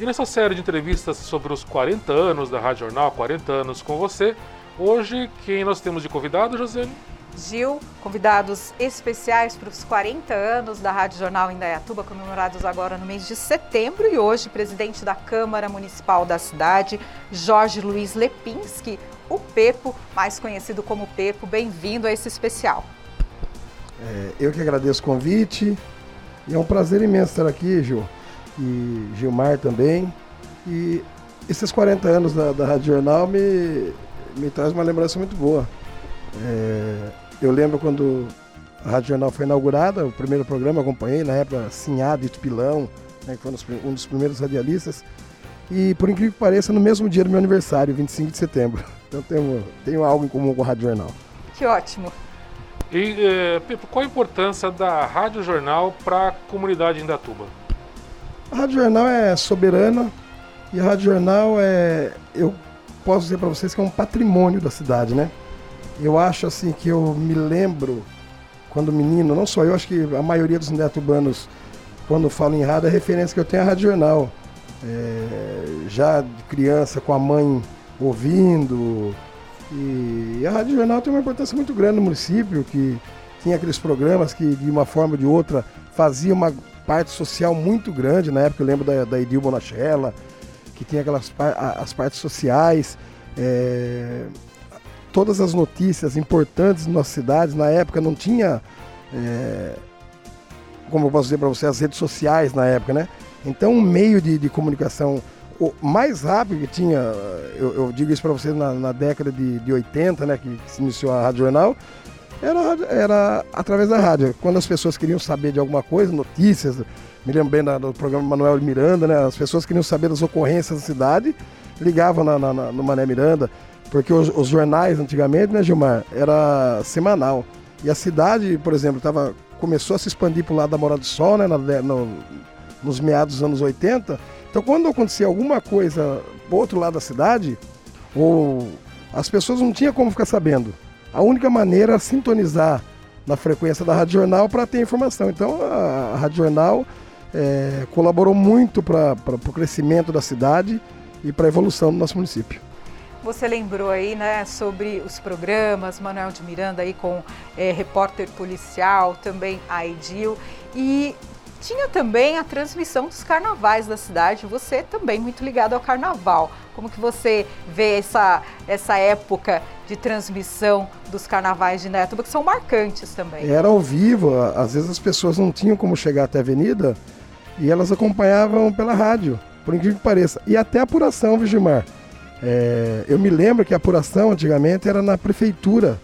E nessa série de entrevistas sobre os 40 anos da Rádio Jornal, 40 anos com você, hoje quem nós temos de convidado, Josiane? Gil, convidados especiais para os 40 anos da Rádio Jornal Indaiatuba, comemorados agora no mês de setembro, e hoje presidente da Câmara Municipal da cidade, Jorge Luiz Lepinski, o Pepo, mais conhecido como Pepo. Bem-vindo a esse especial. É, eu que agradeço o convite, e é um prazer imenso estar aqui, Gil e Gilmar também. E esses 40 anos da, da Rádio Jornal me, me traz uma lembrança muito boa. É, eu lembro quando a Rádio Jornal foi inaugurada, o primeiro programa acompanhei, na época Sinhado e Tupilão, né, que foi um dos primeiros radialistas. E por incrível que pareça, no mesmo dia do meu aniversário, 25 de setembro. Então tenho, tenho algo em comum com a Rádio Jornal. Que ótimo. E, eh, Pepe, qual a importância da Rádio Jornal para a comunidade de Indatuba? A Rádio Jornal é soberana e a Rádio Jornal é, eu posso dizer para vocês que é um patrimônio da cidade, né? Eu acho assim que eu me lembro quando menino, não só eu, acho que a maioria dos netubanos, quando falam em rádio, a referência que eu tenho é a Rádio Jornal. É, já de criança com a mãe ouvindo. E a Rádio Jornal tem uma importância muito grande no município, que tinha aqueles programas que de uma forma ou de outra fazia uma parte social muito grande. Na época eu lembro da, da Edil Bonachella, que tinha aquelas as partes sociais, é, todas as notícias importantes nas cidades. Na época não tinha, é, como eu posso dizer para você, as redes sociais na época, né? Então um meio de, de comunicação o mais rápido que tinha, eu, eu digo isso para vocês na, na, década de, de 80, né, que, que se iniciou a Rádio Jornal, era, era através da rádio. Quando as pessoas queriam saber de alguma coisa, notícias, me lembro bem do programa Manuel Miranda, né? As pessoas queriam saber das ocorrências da cidade, ligavam na, na, na no Mané Miranda, porque os, os, jornais antigamente, né, Gilmar, era semanal. E a cidade, por exemplo, tava, começou a se expandir para o lado da Morada do Sol, né, na, no, nos meados dos anos 80. Então, quando acontecia alguma coisa do outro lado da cidade, ou as pessoas não tinham como ficar sabendo a única maneira é sintonizar na frequência da Rádio Jornal para ter informação. Então a, Rádio Jornal é, colaborou muito para o crescimento da cidade e para a evolução do nosso município. Você lembrou aí, né, sobre os programas, Manuel de Miranda aí com é, repórter policial, também a Edil. E tinha também a transmissão dos carnavais da cidade, você também muito ligado ao carnaval. Como que você vê essa, essa época de transmissão dos carnavais de Netuba, que são marcantes também? Era ao vivo, às vezes as pessoas não tinham como chegar até a avenida e elas acompanhavam pela rádio, por incrível que pareça. E até a apuração, Vigimar. É, eu me lembro que a apuração antigamente era na prefeitura,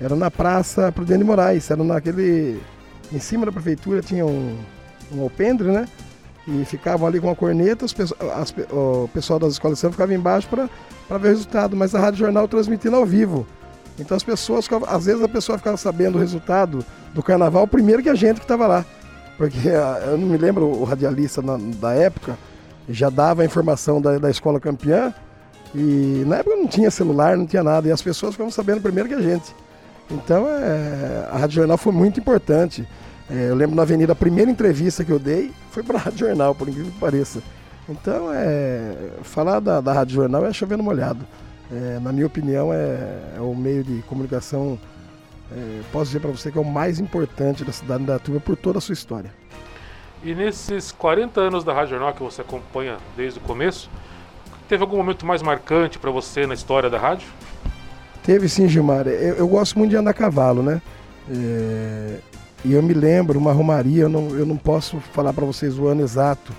era na Praça Prudente de Moraes, era naquele... Em cima da prefeitura tinha um, um alpendre, né? E ficavam ali com a corneta, os, as, o pessoal das escolas de samba ficava embaixo para ver o resultado, mas a Rádio Jornal transmitindo ao vivo. Então as pessoas, às vezes a pessoa ficava sabendo o resultado do carnaval primeiro que a gente que estava lá. Porque ah, eu não me lembro, o radialista na, da época já dava a informação da, da escola campeã e na época não tinha celular, não tinha nada, e as pessoas ficavam sabendo primeiro que a gente. Então é, a Rádio Jornal foi muito importante. É, eu lembro na Avenida, a primeira entrevista que eu dei foi para a Rádio Jornal, por incrível que pareça. Então, é, falar da, da Rádio Jornal é chovendo molhado. É, na minha opinião, é, é o meio de comunicação, é, posso dizer para você que é o mais importante da cidade da Tuba por toda a sua história. E nesses 40 anos da Rádio Jornal que você acompanha desde o começo, teve algum momento mais marcante para você na história da rádio? Teve sim, Gilmar. Eu, eu gosto muito de andar a cavalo, né? E eu me lembro, uma romaria, eu não, eu não posso falar para vocês o ano exato,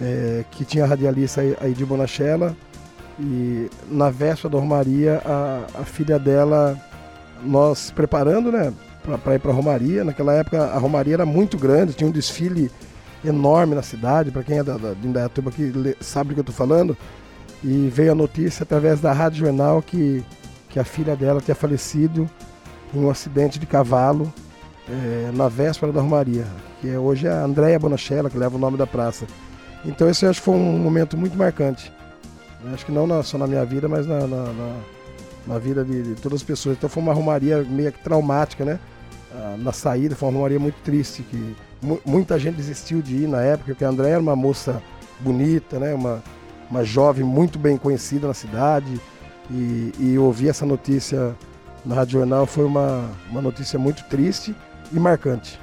é, que tinha a radialista aí de Bonachella, e na véspera da romaria, a, a filha dela, nós preparando, né, para ir para a romaria. Naquela época a romaria era muito grande, tinha um desfile enorme na cidade, para quem é da, da, de Indaiatuba que sabe do que eu estou falando. E veio a notícia através da Rádio Jornal que, que a filha dela tinha falecido em um acidente de cavalo é, na véspera da Romaria, que é, hoje a Andréia Bonachella, que leva o nome da praça. Então esse acho que foi um momento muito marcante. Acho que não na, só na minha vida, mas na, na, na, na vida de, de, todas as pessoas. Então foi uma romaria meio que traumática, né? Ah, na saída, foi uma romaria muito triste, que muita gente desistiu de ir na época, porque a Andréia era uma moça bonita, né? Uma, uma jovem muito bem conhecida na cidade. E, e ouvir essa notícia na Rádio Jornal foi uma, uma notícia muito triste e marcante.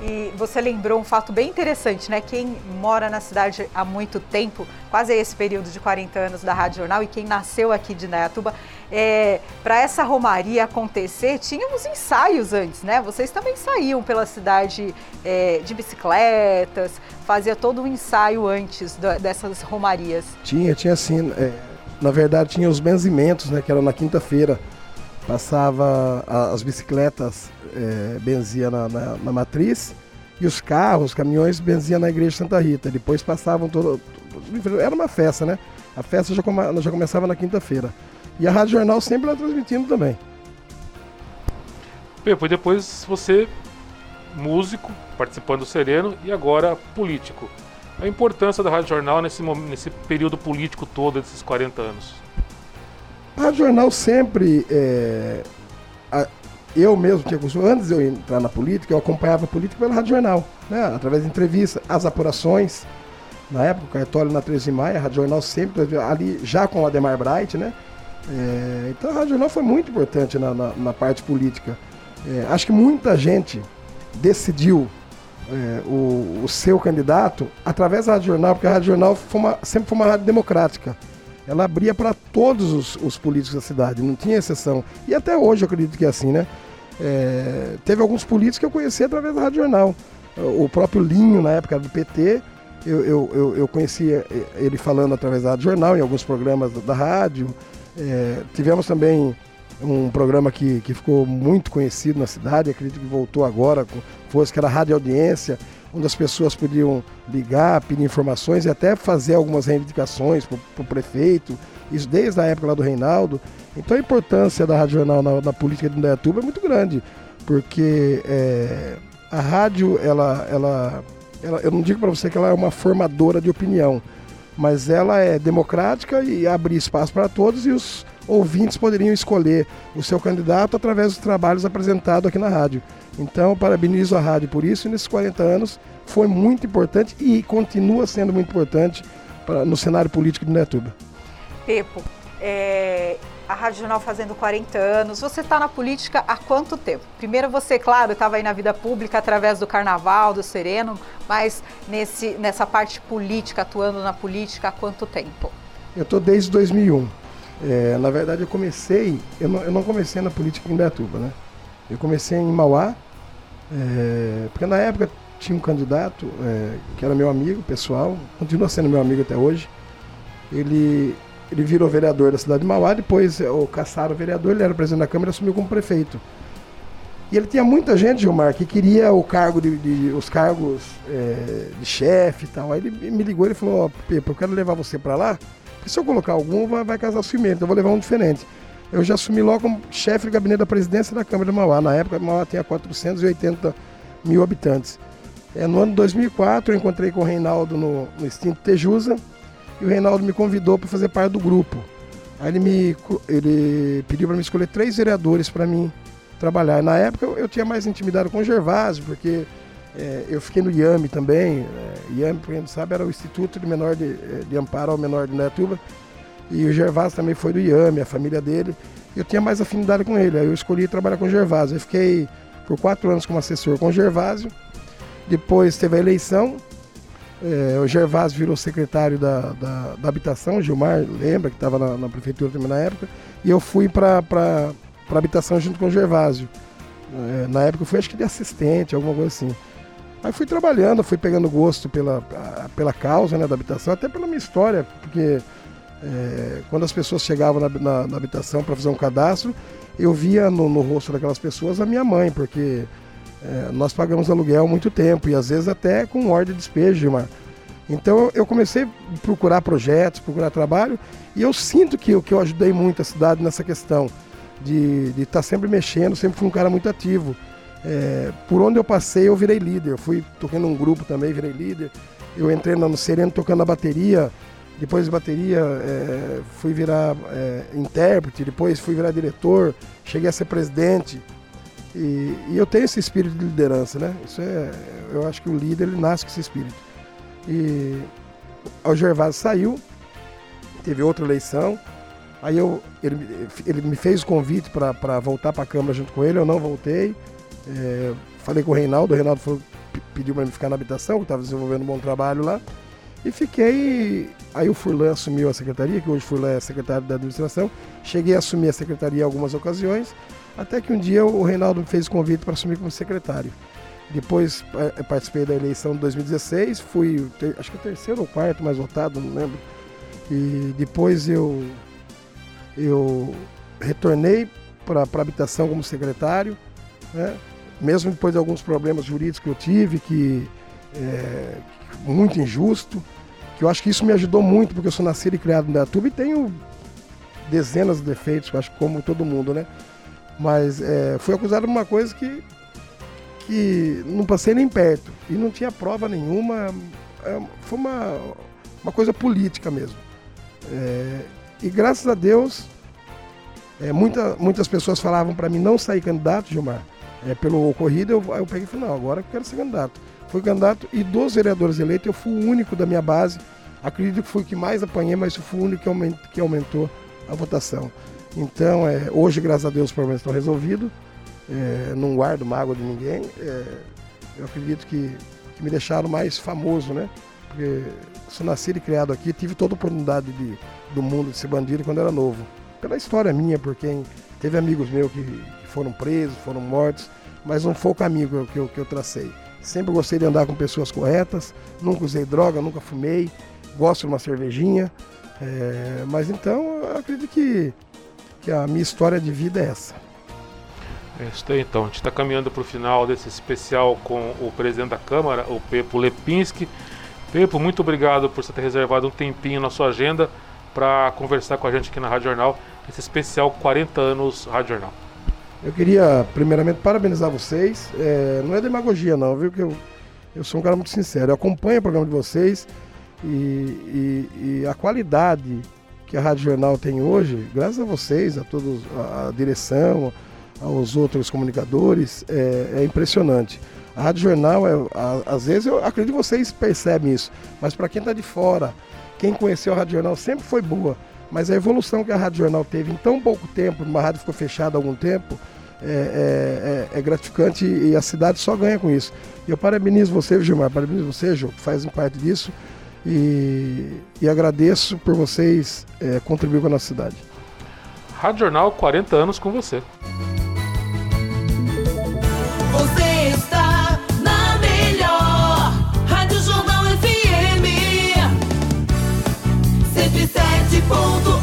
E você lembrou um fato bem interessante, né? Quem mora na cidade há muito tempo, quase esse período de 40 anos da Rádio Jornal, e quem nasceu aqui de Indaiatuba, é, para essa romaria acontecer, tínhamos ensaios antes, né? Vocês também saíam pela cidade é, de bicicletas, fazia todo um ensaio antes do, dessas romarias. Tinha, tinha sim. É, na verdade, tinha os benzimentos, né? Que era na quinta-feira. Passava as bicicletas é, benzia na, na, na, matriz e os carros, caminhões benzia na igreja de Santa Rita. Depois passavam todo, todo, era uma festa, né? A festa já, come, já começava na quinta-feira. E a Rádio Jornal sempre lá transmitindo também. Pepo, e depois você, músico, participando do Sereno e agora político. A importância da Rádio Jornal nesse, nesse período político todo, desses 40 anos? A Rádio Jornal sempre é, eu mesmo tinha costume, antes de eu entrar na política, eu acompanhava a política pela Rádio Jornal, né? através de entrevistas, as apurações. Na época, o cartório na 13 de maio, a Rádio Jornal sempre, ali já com o Ademar Bright, né? É, então a Rádio Jornal foi muito importante na, na, na parte política. É, acho que muita gente decidiu é, o, o, seu candidato através da Rádio Jornal, porque a Rádio Jornal foi uma, sempre foi uma rádio democrática. Ela abria para todos os, os políticos da cidade, não tinha exceção. E até hoje eu acredito que é assim, né? É, teve alguns políticos que eu conheci através da Rádio Jornal. O próprio Linho, na época do PT, eu, eu, eu, eu conhecia ele falando através da Rádio Jornal, em alguns programas da, da rádio. É, tivemos também um programa que, que ficou muito conhecido na cidade, acredito que voltou agora, fosse que era a Rádio Audiência, onde as pessoas podiam ligar, pedir informações e até fazer algumas reivindicações para o prefeito, isso desde a época lá do Reinaldo. Então a importância da Rádio Jornal na, na política de Indaiatuba é muito grande, porque é, a rádio, ela, ela, ela, eu não digo para você que ela é uma formadora de opinião, mas ela é democrática e abre espaço para todos e os ouvintes poderiam escolher o seu candidato através dos trabalhos apresentados aqui na rádio. Então, parabenizo a rádio por isso e nesses 40 anos foi muito importante e continua sendo muito importante pra, no cenário político de Netuba. Pepo, é, a Rádio Jornal fazendo 40 anos. Você está na política há quanto tempo? Primeiro você, claro, estava aí na vida pública através do Carnaval, do Sereno, mas nesse, nessa parte política, atuando na política há quanto tempo? Eu estou desde 2001. É, na verdade, eu comecei, eu não, eu não, comecei na política em Beatuba, né? Eu comecei em Mauá, é, porque na época tinha um candidato é, que era meu amigo pessoal, continua sendo meu amigo até hoje. Ele ele virou vereador da cidade de Mauá, depois o caçaram o vereador, ele era presidente da Câmara e assumiu como prefeito. E ele tinha muita gente, Gilmar, que queria o cargo de, de os cargos é, de chefe e tal. Aí ele me ligou e falou, ó, Pepe, eu quero levar você para lá, porque se eu colocar algum, vai, vai casar o cimento, eu vou levar um diferente. Eu já assumi logo como chefe de gabinete da presidência da Câmara de Mauá. Na época, Mauá tinha 480 mil habitantes. É, no ano de 2004, eu encontrei com o Reinaldo no, no extinto Tejusa, e o Reinaldo me convidou para fazer parte do grupo. Aí ele, me, ele pediu para me escolher três vereadores para mim trabalhar. Na época eu, eu, tinha mais intimidade com o Gervásio, porque é, eu fiquei no IAME também. É, IAME, para quem não sabe, era o Instituto de, Menor de, é, de Amparo ao Menor de Netuba. E o Gervásio também foi do IAME, a família dele. Eu tinha mais afinidade com ele, aí eu escolhi trabalhar com o Gervásio. Eu fiquei por quatro anos como assessor com o Gervásio. Depois teve a eleição, é, o Gervásio virou secretário da, da, da habitação, Gilmar lembra que estava na, na, prefeitura também na época, e eu fui para a habitação junto com o Gervásio. É, na época eu fui acho que de assistente, alguma coisa assim. Aí fui trabalhando, fui pegando gosto pela, pela causa né, da habitação, até pela minha história, porque é, quando as pessoas chegavam na, na, na habitação para fazer um cadastro, eu via no, no, rosto daquelas pessoas a minha mãe, porque é, nós pagamos aluguel há muito tempo e às vezes até com ordem de despejo. Então eu comecei a procurar projetos, procurar trabalho e eu sinto que, que eu ajudei muito a cidade nessa questão de estar tá sempre mexendo, sempre fui um cara muito ativo. É, por onde eu passei eu virei líder, eu fui tocando um grupo também, virei líder. Eu entrei no Sereno tocando a bateria, depois de bateria é, fui virar é, intérprete, depois fui virar diretor, cheguei a ser presidente. E, e, eu tenho esse espírito de liderança, né? Isso é, eu acho que o líder ele nasce com esse espírito. E o Gervásio saiu, teve outra eleição. Aí eu, ele, ele me fez o convite para voltar para a Câmara junto com ele, eu não voltei. É, falei com o Reinaldo, o Reinaldo pediu para me ficar na habitação, que estava desenvolvendo um bom trabalho lá. E fiquei. Aí o Furlan assumiu a secretaria, que hoje o Furlan é secretário da administração. Cheguei a assumir a secretaria em algumas ocasiões, até que um dia o Reinaldo me fez o convite para assumir como secretário. Depois é, participei da eleição de 2016, fui, acho que o terceiro ou quarto mais votado, não lembro. E depois eu, eu retornei para a habitação como secretário, né? mesmo depois de alguns problemas jurídicos que eu tive, que é, muito injusto, que eu acho que isso me ajudou muito, porque eu sou nascido e criado em Datuba e tenho dezenas de defeitos, acho que como todo mundo, né? Mas é, fui acusado de uma coisa que, que não passei nem perto e não tinha prova nenhuma. É, foi uma, uma coisa política mesmo. É, e graças a Deus, é, muita, muitas pessoas falavam para mim não sair candidato, Gilmar, é, pelo ocorrido. Eu, eu peguei e falei: não, agora eu quero ser candidato fui candidato e dos vereadores eleitos eu fui o único da minha base. Acredito que fui o que mais apanhei, mas fui o único que aumentou, que aumentou a votação. Então, é, hoje, graças a Deus, os problemas estão resolvidos. É, não guardo mágoa de ninguém. É, eu acredito que, que, me deixaram mais famoso, né? Porque sou nascido e criado aqui, tive toda a oportunidade de, do mundo de ser bandido quando era novo. Pela história minha, por quem teve amigos meus que foram presos, foram mortos, mas não foi o caminho que eu, que eu, que eu tracei. Sempre gostei de andar com pessoas corretas, nunca usei droga, nunca fumei, gosto de uma cervejinha. É, mas então eu acredito que, que a minha história de vida é essa. É isso aí então. A gente está caminhando para o final desse especial com o presidente da Câmara, o Pepo Lepinski. Pepo, muito obrigado por você ter reservado um tempinho na sua agenda para conversar com a gente aqui na Rádio Jornal, esse especial 40 anos Rádio Jornal. Eu queria, primeiramente, parabenizar vocês. É, não é demagogia, não, viu? Que eu, eu sou um cara muito sincero. Eu acompanho o programa de vocês e, e, e a qualidade que a Rádio Jornal tem hoje, graças a vocês, a todos, a, a direção, aos outros comunicadores, é, é impressionante. A Rádio Jornal, é, a, às vezes, eu acredito que vocês percebem isso, mas para quem está de fora, quem conheceu a Rádio Jornal sempre foi boa. Mas a evolução que a Rádio Jornal teve em tão pouco tempo, uma rádio ficou fechada há algum tempo, é, é, é, é, gratificante e a cidade só ganha com isso. E eu parabenizo você, Gilmar, parabenizo você, Jô, que fazem parte disso, e, e agradeço por vocês é, contribuir com a nossa cidade. Rádio Jornal, 40 anos com você. Você está na melhor Rádio Jornal FM 107. ponto